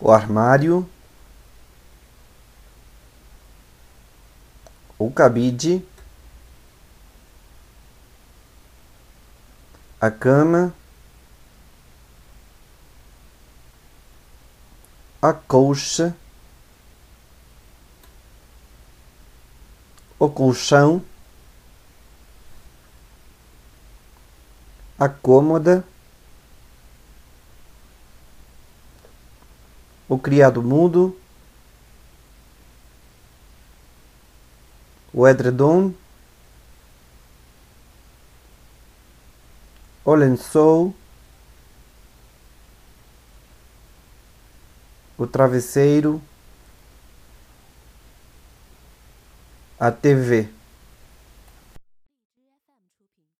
o armário, o cabide, a cama, a colcha, o colchão, a cômoda, o criado mudo, o edredom, o lençol, o travesseiro, a TV.